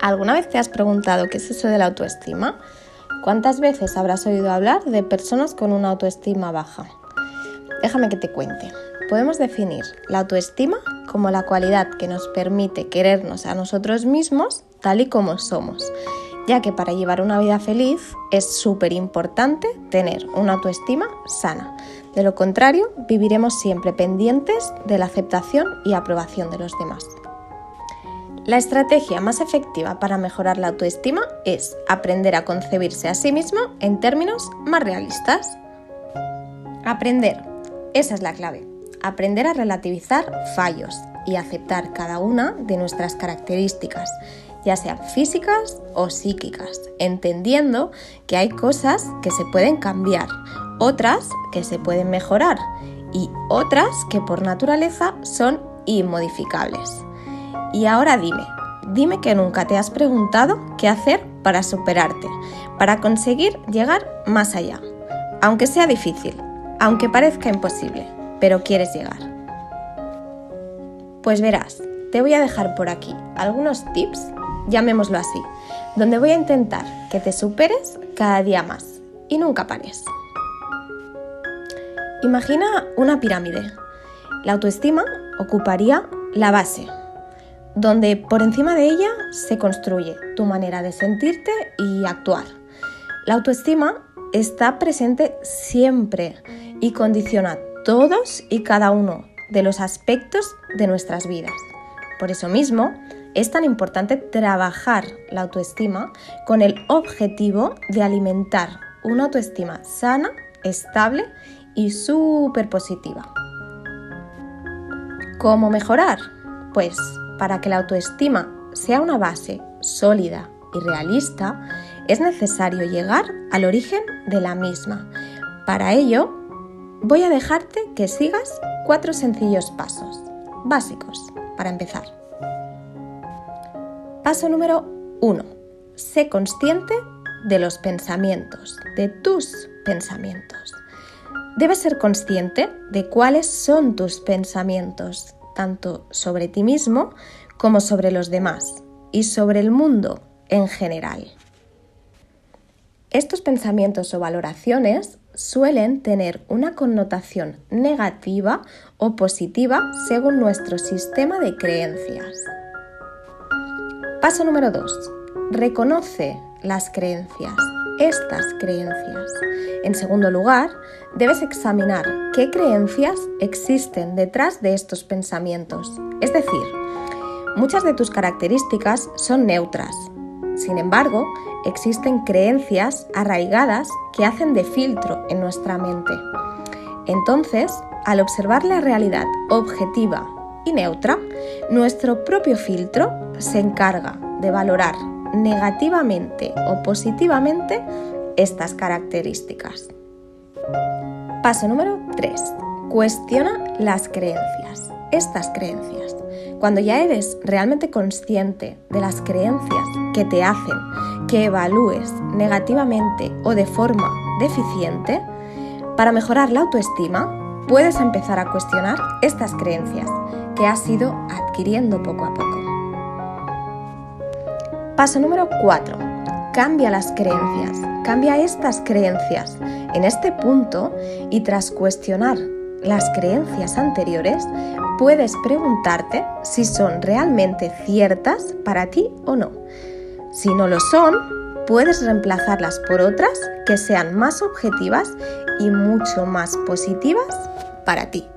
¿Alguna vez te has preguntado qué es eso de la autoestima? ¿Cuántas veces habrás oído hablar de personas con una autoestima baja? Déjame que te cuente. Podemos definir la autoestima como la cualidad que nos permite querernos a nosotros mismos tal y como somos, ya que para llevar una vida feliz es súper importante tener una autoestima sana. De lo contrario, viviremos siempre pendientes de la aceptación y aprobación de los demás. La estrategia más efectiva para mejorar la autoestima es aprender a concebirse a sí mismo en términos más realistas. Aprender, esa es la clave. Aprender a relativizar fallos y aceptar cada una de nuestras características, ya sean físicas o psíquicas, entendiendo que hay cosas que se pueden cambiar, otras que se pueden mejorar y otras que por naturaleza son inmodificables. Y ahora dime, dime que nunca te has preguntado qué hacer para superarte, para conseguir llegar más allá. Aunque sea difícil, aunque parezca imposible, pero quieres llegar. Pues verás, te voy a dejar por aquí algunos tips, llamémoslo así, donde voy a intentar que te superes cada día más y nunca pares. Imagina una pirámide. La autoestima ocuparía la base, donde por encima de ella se construye tu manera de sentirte y actuar. La autoestima está presente siempre y condiciona todos y cada uno de los aspectos de nuestras vidas. Por eso mismo, es tan importante trabajar la autoestima con el objetivo de alimentar una autoestima sana, estable y súper positiva. ¿Cómo mejorar? Pues para que la autoestima sea una base sólida y realista, es necesario llegar al origen de la misma. Para ello, voy a dejarte que sigas cuatro sencillos pasos básicos para empezar. Paso número uno. Sé consciente de los pensamientos, de tus pensamientos. Debes ser consciente de cuáles son tus pensamientos, tanto sobre ti mismo como sobre los demás y sobre el mundo en general. Estos pensamientos o valoraciones suelen tener una connotación negativa o positiva según nuestro sistema de creencias. Paso número 2. Reconoce las creencias, estas creencias. En segundo lugar, debes examinar qué creencias existen detrás de estos pensamientos. Es decir, muchas de tus características son neutras. Sin embargo, existen creencias arraigadas que hacen de filtro en nuestra mente. Entonces, al observar la realidad objetiva y neutra, nuestro propio filtro se encarga de valorar negativamente o positivamente estas características. Paso número 3. Cuestiona las creencias. Estas creencias. Cuando ya eres realmente consciente de las creencias que te hacen que evalúes negativamente o de forma deficiente, para mejorar la autoestima, puedes empezar a cuestionar estas creencias que has ido adquiriendo poco a poco. Paso número 4. Cambia las creencias, cambia estas creencias. En este punto, y tras cuestionar las creencias anteriores, puedes preguntarte si son realmente ciertas para ti o no. Si no lo son, puedes reemplazarlas por otras que sean más objetivas y mucho más positivas para ti.